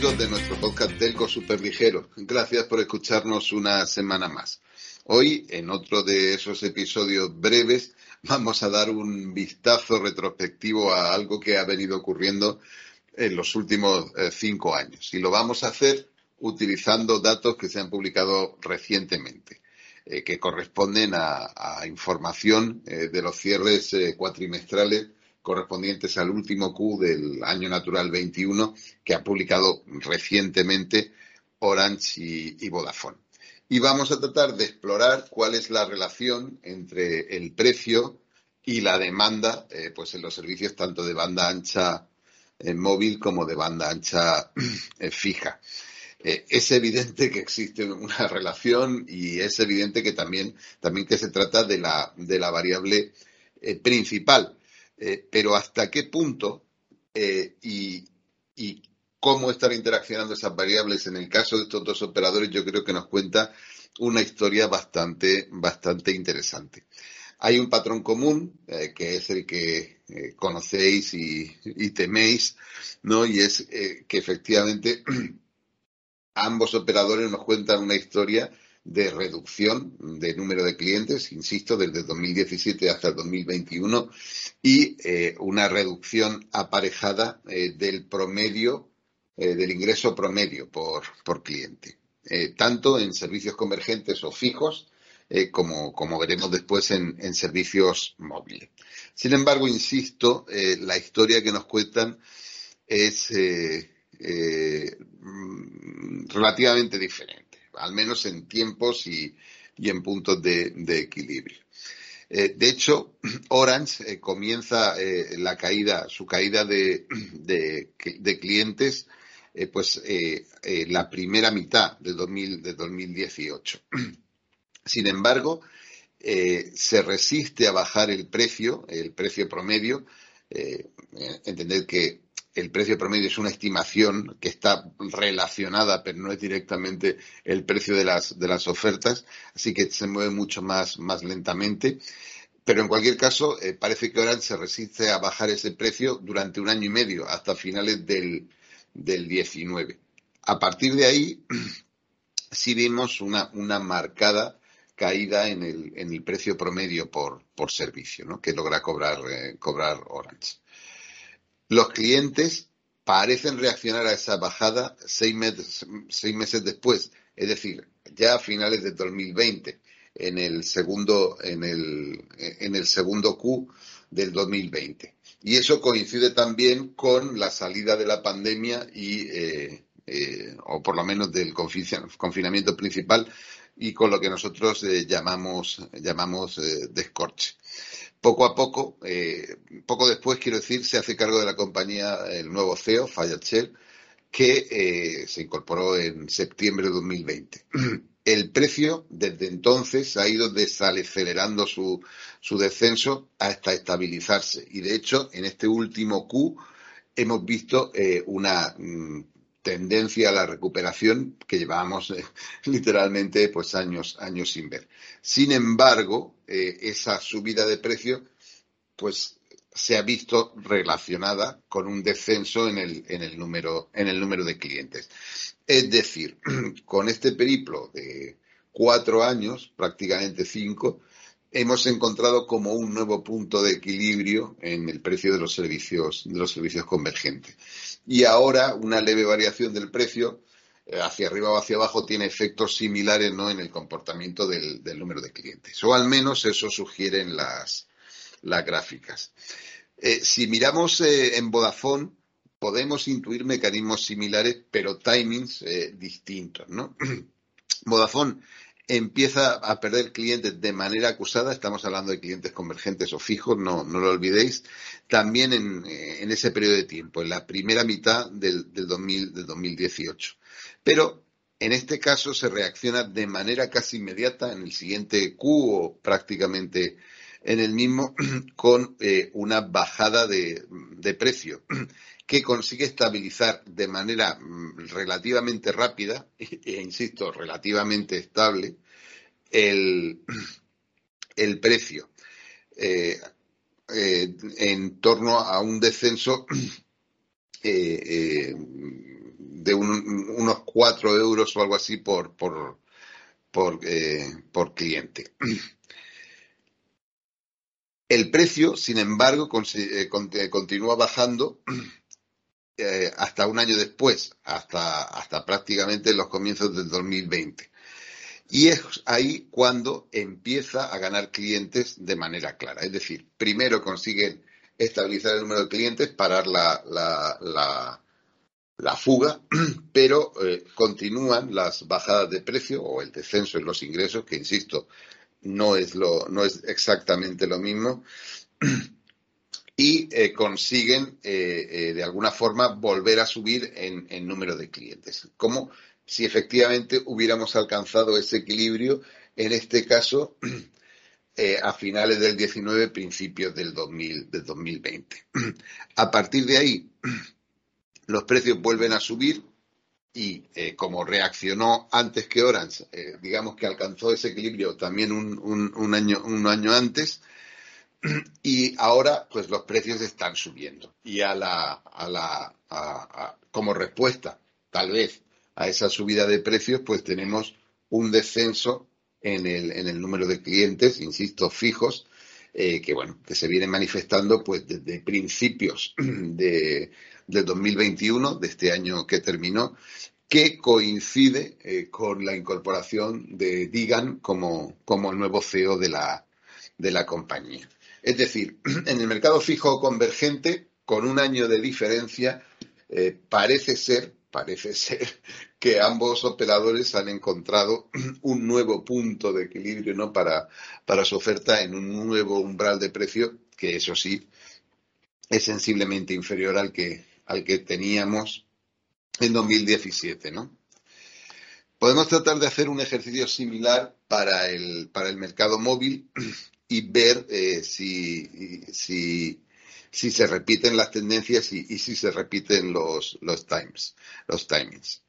amigos de nuestro podcast Telco Superligero. Gracias por escucharnos una semana más. Hoy, en otro de esos episodios breves, vamos a dar un vistazo retrospectivo a algo que ha venido ocurriendo en los últimos eh, cinco años. Y lo vamos a hacer utilizando datos que se han publicado recientemente, eh, que corresponden a, información eh, de los cierres cuatrimestrales correspondientes al último Q del año natural 21 que ha publicado recientemente Orange y, Vodafone. Y vamos a tratar de explorar cuál es la relación entre el precio y la demanda eh, pues en los servicios tanto de banda ancha eh, móvil como de banda ancha eh, fija. es evidente que existe una relación y es evidente que también, también que se trata de la, de la variable principal eh, pero hasta qué punto eh, y, cómo están interaccionando esas variables en el caso de estos dos operadores, yo creo que nos cuenta una historia bastante, bastante interesante. Hay un patrón común, eh, que es el que conocéis y, y, teméis, ¿no? Y es que efectivamente ambos operadores nos cuentan una historia de reducción de número de clientes, insisto, desde 2017 hasta el 2021, y eh, una reducción aparejada eh, del promedio, eh, del ingreso promedio por, por cliente, tanto en servicios convergentes o fijos, como, como, veremos después en, en, servicios móviles. Sin embargo, insisto, la historia que nos cuentan es mm, relativamente diferente al menos en tiempos y, en puntos de, equilibrio. Eh, de hecho, Orange eh, comienza eh, la caída, su caída de, clientes, pues la primera mitad de, 2018. Sin embargo, se resiste a bajar el precio, el precio promedio. entender que el precio promedio es una estimación que está relacionada, pero no es directamente el precio de las, de las ofertas, así que se mueve mucho más, más lentamente. Pero en cualquier caso, eh, parece que Orange se resiste a bajar ese precio durante un año y medio, hasta finales del, del 19. A partir de ahí, sí vimos una, una marcada caída en el, en el precio promedio por, por servicio, ¿no? que logra cobrar, eh, cobrar Orange. Los clientes parecen reaccionar a esa bajada seis meses, después, es decir, ya a finales de 2020, en el segundo, en el, en el segundo Q del 2020. Y eso coincide también con la salida de la pandemia y, eh, eh, o por lo menos del confinamiento principal y con lo que nosotros eh, llamamos, llamamos descorche poco a poco, eh, poco después, quiero decir, se hace cargo de la compañía el nuevo CEO, Fayachel, que eh, se incorporó en septiembre de 2020. El precio desde entonces ha ido desacelerando su, su descenso hasta estabilizarse. Y de hecho, en este último Q hemos visto eh, una mm, tendencia a la recuperación que llevábamos eh, literalmente pues años, años sin ver. Sin embargo, eh, esa subida de precio pues se ha visto relacionada con un descenso en el, en el, número, en el número de clientes. Es decir, con este periplo de cuatro años, prácticamente cinco, hemos encontrado como un nuevo punto de equilibrio en el precio de los servicios, de los servicios convergentes. Y ahora una leve variación del precio eh, hacia arriba o hacia abajo tiene efectos similares ¿no? en el comportamiento del, número de clientes. O al menos eso sugieren las, las gráficas. Eh, si miramos eh, en Vodafone, podemos intuir mecanismos similares, pero timings distintos. ¿no? Vodafone empieza a perder clientes de manera acusada, estamos hablando de clientes convergentes o fijos, no, lo olvidéis, también en, ese periodo de tiempo, en la primera mitad del, del, 2000, del 2018. Pero en este caso se reacciona de manera casi inmediata en el siguiente Q o prácticamente en el mismo con eh, una bajada de, precio que consigue estabilizar de manera mm, relativamente rápida e, insisto, relativamente estable el, el precio eh, eh, en torno a un descenso de unos 4 euros o algo así por, por, por, eh, cliente. El precio, sin embargo, eh, eh, continúa bajando hasta un año después, hasta, hasta prácticamente los comienzos del 2020. Y es ahí cuando empieza a ganar clientes de manera clara. Es decir, primero consiguen estabilizar el número de clientes, parar la, la la fuga, pero eh, continúan las bajadas de precio o el descenso en los ingresos, que insisto, no es, lo, no es exactamente lo mismo, y eh, consiguen eh, de alguna forma volver a subir en, número de clientes, como si efectivamente hubiéramos alcanzado ese equilibrio, en este caso, a finales del 19, principios del, 2000, del 2020. A partir de ahí, los precios vuelven a subir y eh, como reaccionó antes que Orange, eh, digamos que alcanzó ese equilibrio también un, año, un año antes, y ahora pues los precios están subiendo. Y a la, a la, como respuesta, tal vez, a esa subida de precios, pues tenemos un descenso en el, en el número de clientes, insisto, fijos, eh, que bueno, que se vienen manifestando pues desde principios de, del 2021, de este año que terminó, que coincide eh, con la incorporación de Digan como, como nuevo CEO de la, de la compañía. Es decir, en el mercado fijo convergente, con un año de diferencia, eh, parece ser, parece ser que ambos operadores han encontrado un nuevo punto de equilibrio ¿no? para, para su oferta en un nuevo umbral de precio que, eso sí, es sensiblemente inferior al que, al que teníamos en 2017, ¿no? Podemos tratar de hacer un ejercicio similar para el, para el mercado móvil y ver eh, si, si, si, se repiten las tendencias y, si se repiten los, los times, los timings.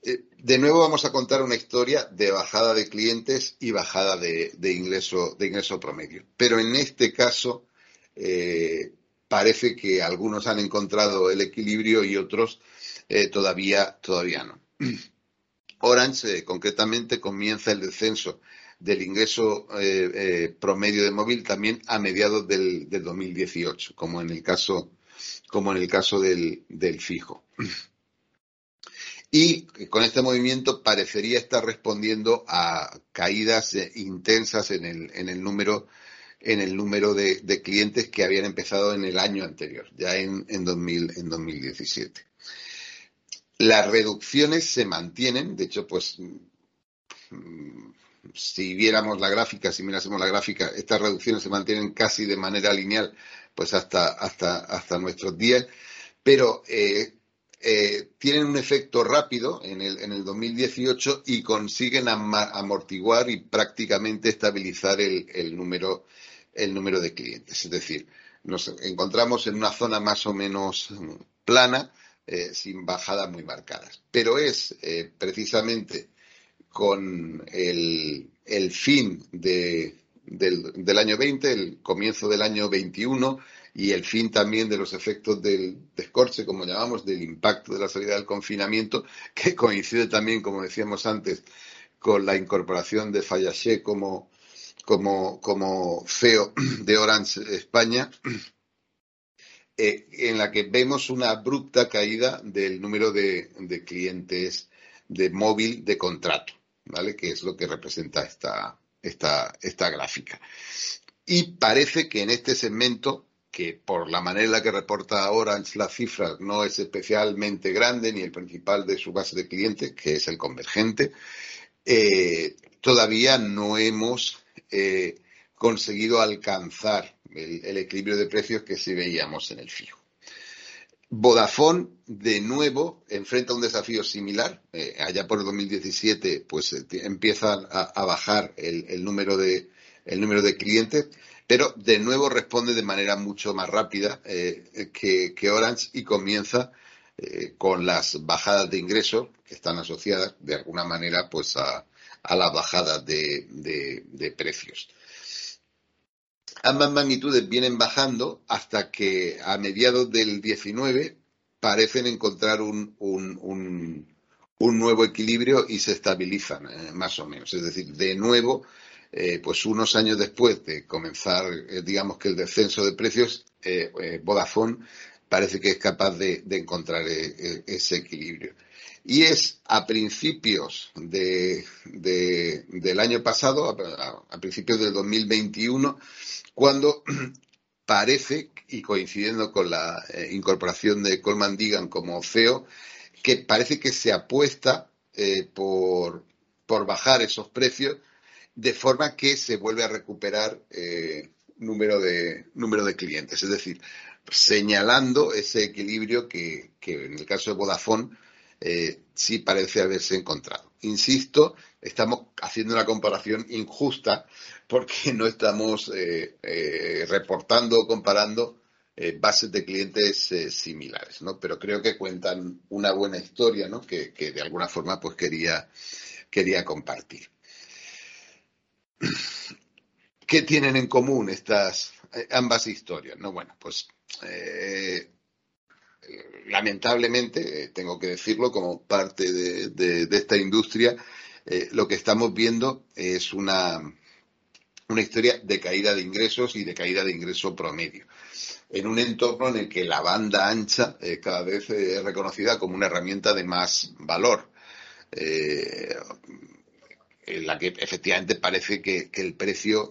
Eh, de nuevo vamos a contar una historia de bajada de clientes y bajada de, ingreso, de ingreso promedio. Pero en este caso, eh, parece que algunos han encontrado el equilibrio y otros todavía, todavía no. Orange, concretamente, comienza el descenso del ingreso eh, promedio de móvil también a mediados del, 2018, como en el caso, como en el caso del, fijo. Y con este movimiento parecería estar respondiendo a caídas intensas en el, en el número en el número de, clientes que habían empezado en el año anterior, ya en, en, 2000, en 2017. Las reducciones se mantienen, de hecho, pues mm, si viéramos la gráfica, si mirásemos la gráfica, estas reducciones se mantienen casi de manera lineal, pues hasta, nuestros días, pero eh, eh, tienen un efecto rápido en el, en el 2018 y consiguen amortiguar y prácticamente estabilizar el, número el número de clientes. Es decir, nos encontramos en una zona más o menos plana, eh, sin bajadas muy marcadas. Pero es precisamente con el, fin de, del, año 20, el comienzo del año 21 y el fin también de los efectos del descorche, como llamamos, del impacto de la salida del confinamiento, que coincide también, como decíamos antes, con la incorporación de Fallaché como como, como CEO de Orange España, eh, en la que vemos una abrupta caída del número de, clientes de móvil de contrato, ¿vale? Que es lo que representa esta, esta, esta gráfica. Y parece que en este segmento, que por la manera en la que reporta Orange las cifras no es especialmente grande, ni el principal de su base de clientes, que es el convergente, eh, todavía no hemos eh, conseguido alcanzar el, equilibrio de precios que sí veíamos en el fijo. Vodafone, de nuevo, enfrenta un desafío similar. Eh, allá por el 2017, pues empieza a, bajar el, número de, el número de clientes, pero de nuevo responde de manera mucho más rápida que, Orange y comienza con las bajadas de ingresos que están asociadas de alguna manera pues a, a la bajada de, precios. Ambas magnitudes vienen bajando hasta que a mediados del 19 parecen encontrar un, un, nuevo equilibrio y se estabilizan, eh, más o menos. Es decir, de nuevo, eh, pues unos años después de comenzar, eh, digamos que el descenso de precios, Vodafone parece que es capaz de encontrar ese equilibrio. Y es a principios de, del año pasado, a, principios del 2021, cuando parece, y coincidiendo con la eh, incorporación de Coleman Digan como CEO, que parece que se apuesta eh, por, por, bajar esos precios de forma que se vuelve a recuperar eh, número, de, número de clientes. Es decir, señalando ese equilibrio que, que en el caso de Vodafone eh, sí parece haberse encontrado. Insisto, estamos haciendo una comparación injusta porque no estamos eh, eh, reportando o comparando bases de clientes similares, ¿no? Pero creo que cuentan una buena historia, ¿no? Que, de alguna forma pues quería, quería compartir. ¿Qué tienen en común estas ambas historias? No, bueno, pues lamentablemente, eh, tengo que decirlo, como parte de, esta industria, eh, lo que estamos viendo es una, una historia de caída de ingresos y de caída de ingreso promedio. En un entorno en el que la banda ancha eh, cada vez es reconocida como una herramienta de más valor. en la que efectivamente parece que, el precio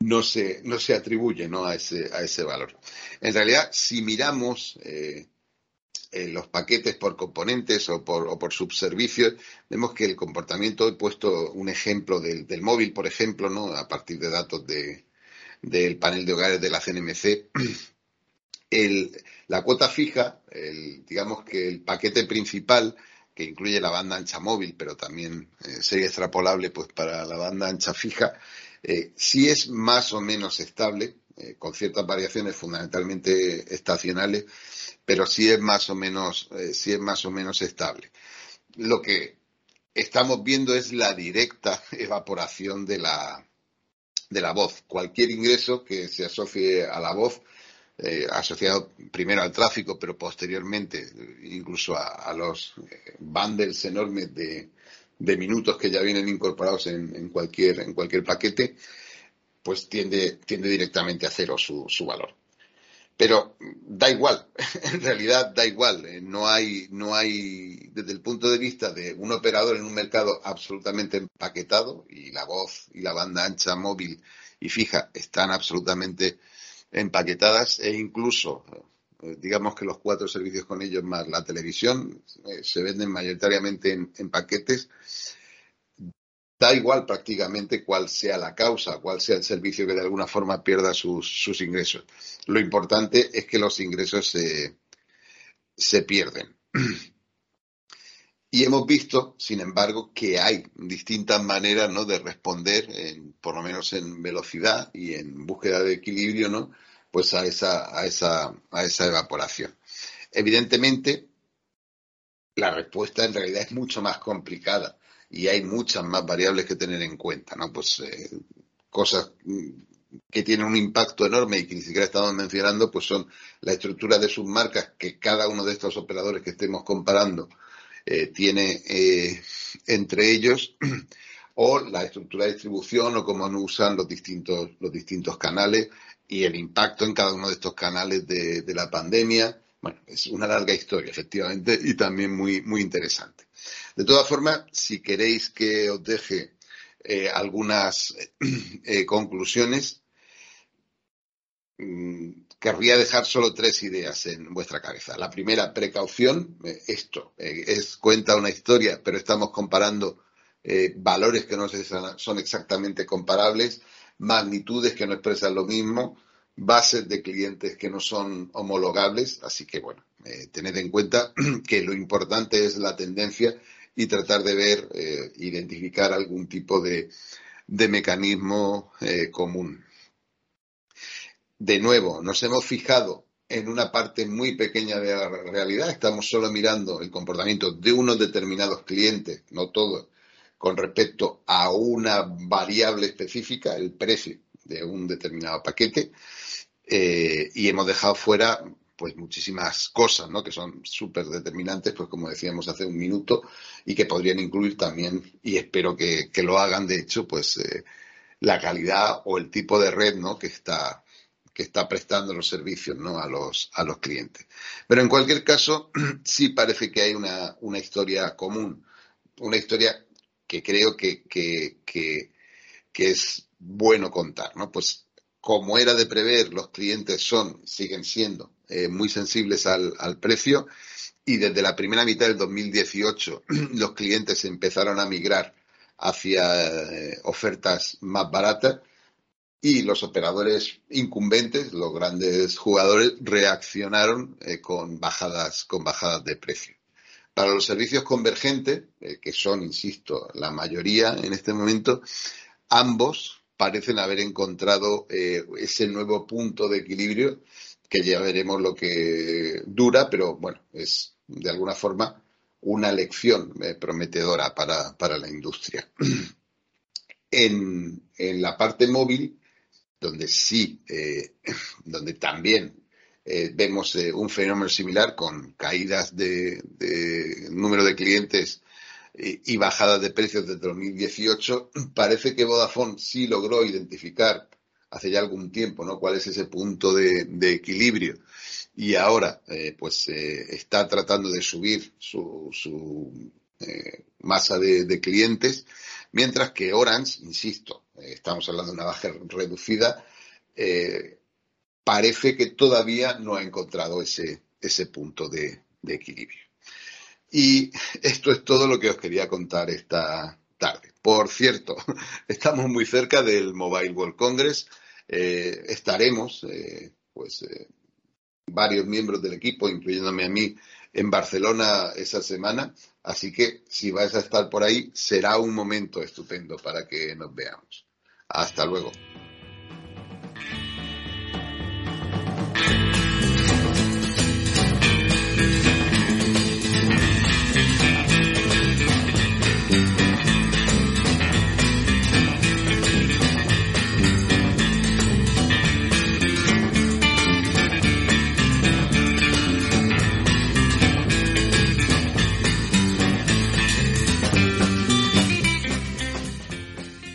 no se, no se atribuye ¿no? A, ese, a ese valor. En realidad, si miramos en los paquetes por componentes o por, o por subservicios, vemos que el comportamiento, he puesto un ejemplo del, móvil, por ejemplo, ¿no? a partir de datos de, del panel de hogares de la CNMC, la cuota fija, el, digamos que el paquete principal, que incluye la banda ancha móvil, pero también eh, sería extrapolable pues, para la banda ancha fija, eh, sí es más o menos estable, eh, con ciertas variaciones fundamentalmente estacionales, pero sí es más o menos, eh, es más o menos estable. Lo que estamos viendo es la directa evaporación de la, de la voz. Cualquier ingreso que se asocie a la voz, eh, asociado primero al tráfico, pero posteriormente incluso a, los eh, bundles enormes de, de, minutos que ya vienen incorporados en, en, cualquier, en cualquier paquete, pues tiende, tiende directamente a cero su, su valor. Pero da igual, en realidad da igual. Eh, no hay, no hay, desde el punto de vista de un operador en un mercado absolutamente empaquetado, y la voz y la banda ancha móvil y fija están absolutamente empaquetadas, e incluso, eh, digamos que los cuatro servicios con ellos más la televisión eh, se venden mayoritariamente en paquetes da igual prácticamente cuál sea la causa, cuál sea el servicio que de alguna forma pierda sus, ingresos. Lo importante es que los ingresos se, pierden. Y hemos visto, sin embargo, que hay distintas maneras ¿no? de responder, por lo menos en velocidad y en búsqueda de equilibrio, ¿no? Pues a esa, a esa, a esa evaporación. Evidentemente, la respuesta en realidad es mucho más complicada y hay muchas más variables que tener en cuenta, ¿no? Pues eh, cosas que tienen un impacto enorme y que ni siquiera estamos mencionando, pues son la estructura de sus marcas que cada uno de estos operadores que estemos comparando eh, tiene eh, entre ellos, o la estructura de distribución o cómo usan los distintos, los distintos canales y el impacto en cada uno de estos canales de, la pandemia. Bueno, es una larga historia, efectivamente, y también muy, muy interesante. De todas formas, si queréis que os deje eh, algunas eh, conclusiones, mm, querría dejar solo tres ideas en vuestra cabeza. La primera, precaución. Eh, esto es, cuenta una historia, pero estamos comparando valores que no son exactamente comparables, magnitudes que no expresan lo mismo, bases de clientes que no son homologables. Así que, bueno, tened en cuenta que lo importante es la tendencia y tratar de ver, eh, identificar algún tipo de, mecanismo eh, común. De nuevo, nos hemos fijado en una parte muy pequeña de la realidad, estamos solo mirando el comportamiento de unos determinados clientes, no todos, con respecto a una variable específica, el precio de un determinado paquete, eh, y hemos dejado fuera pues muchísimas cosas, ¿no? Que son súper determinantes, pues como decíamos hace un minuto, y que podrían incluir también, y espero que, lo hagan, de hecho, pues eh, la calidad o el tipo de red, ¿no? Que está, que está prestando los servicios, ¿no? A los, a los clientes. Pero en cualquier caso, sí parece que hay una, una historia común, una historia que creo que, que, que, es bueno contar, ¿no? Pues como era de prever, los clientes son, siguen siendo eh, muy sensibles al, precio y desde la primera mitad del 2018 los clientes empezaron a migrar hacia eh, ofertas más baratas y los operadores incumbentes, los grandes jugadores, reaccionaron eh, con bajadas con bajadas de precio. Para los servicios convergentes, que son, insisto, la mayoría en este momento, ambos parecen haber encontrado ese nuevo punto de equilibrio que ya veremos lo que dura, pero bueno, es de alguna forma una lección eh, prometedora para, la industria. En, la parte móvil, donde sí, eh, donde también eh, vemos un fenómeno similar con caídas de, número de clientes y bajadas de precios desde 2018, parece que Vodafone sí logró identificar hace ya algún tiempo, ¿no? ¿Cuál es ese punto de, equilibrio? Y ahora, eh, pues, eh, está tratando de subir su, su eh, masa de, clientes, mientras que Orange, insisto, estamos hablando de una baja reducida, parece que todavía no ha encontrado ese, ese punto de, equilibrio. Y esto es todo lo que os quería contar esta, tarde. Por cierto, estamos muy cerca del Mobile World Congress. Eh, estaremos, eh, pues, eh, varios miembros del equipo, incluyéndome a mí, en Barcelona esa semana. Así que si vais a estar por ahí, será un momento estupendo para que nos veamos. Hasta luego.